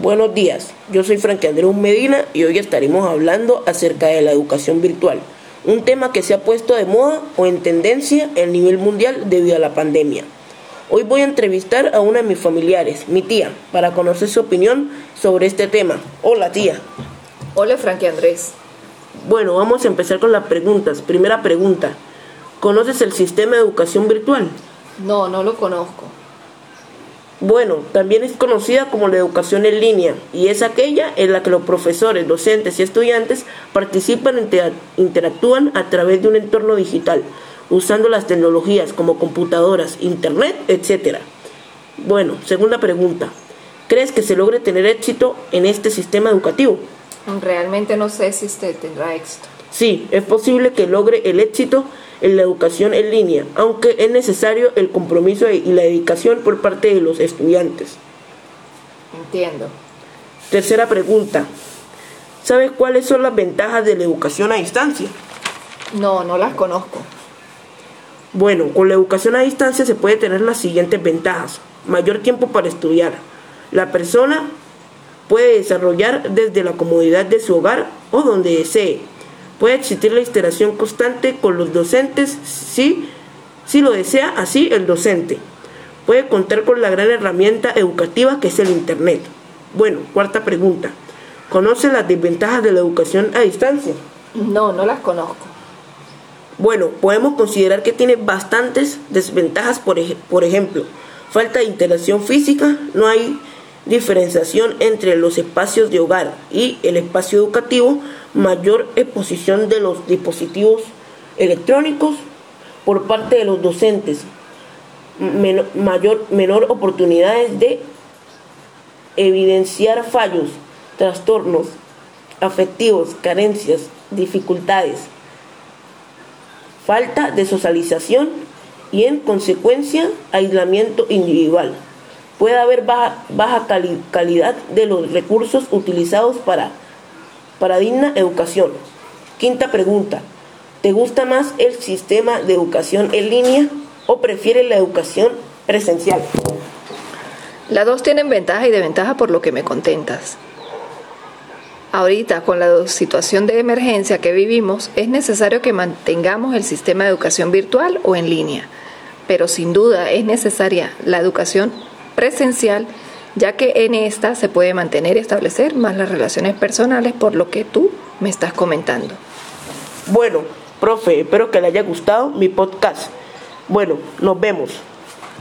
Buenos días, yo soy Frank Andrés Medina y hoy estaremos hablando acerca de la educación virtual, un tema que se ha puesto de moda o en tendencia a nivel mundial debido a la pandemia. Hoy voy a entrevistar a una de mis familiares, mi tía, para conocer su opinión sobre este tema. Hola tía. Hola Frank Andrés. Bueno, vamos a empezar con las preguntas. Primera pregunta, ¿conoces el sistema de educación virtual? No, no lo conozco. Bueno, también es conocida como la educación en línea y es aquella en la que los profesores, docentes y estudiantes participan e interactúan a través de un entorno digital, usando las tecnologías como computadoras, internet, etc. Bueno, segunda pregunta. ¿Crees que se logre tener éxito en este sistema educativo? Realmente no sé si usted tendrá éxito. Sí, es posible que logre el éxito en la educación en línea, aunque es necesario el compromiso y la dedicación por parte de los estudiantes. Entiendo. Tercera pregunta. ¿Sabes cuáles son las ventajas de la educación a distancia? No, no las conozco. Bueno, con la educación a distancia se puede tener las siguientes ventajas. Mayor tiempo para estudiar. La persona puede desarrollar desde la comodidad de su hogar o donde desee Puede existir la interacción constante con los docentes si, si lo desea así el docente. Puede contar con la gran herramienta educativa que es el Internet. Bueno, cuarta pregunta. ¿Conoce las desventajas de la educación a distancia? No, no las conozco. Bueno, podemos considerar que tiene bastantes desventajas, por, por ejemplo, falta de interacción física, no hay diferenciación entre los espacios de hogar y el espacio educativo, mayor exposición de los dispositivos electrónicos por parte de los docentes, mayor, menor oportunidades de evidenciar fallos, trastornos afectivos, carencias, dificultades, falta de socialización y en consecuencia aislamiento individual. Puede haber baja, baja calidad de los recursos utilizados para para digna educación. Quinta pregunta. ¿Te gusta más el sistema de educación en línea o prefieres la educación presencial? Las dos tienen ventaja y desventaja por lo que me contentas. Ahorita, con la situación de emergencia que vivimos, es necesario que mantengamos el sistema de educación virtual o en línea, pero sin duda es necesaria la educación presencial ya que en esta se puede mantener y establecer más las relaciones personales por lo que tú me estás comentando. Bueno, profe, espero que le haya gustado mi podcast. Bueno, nos vemos.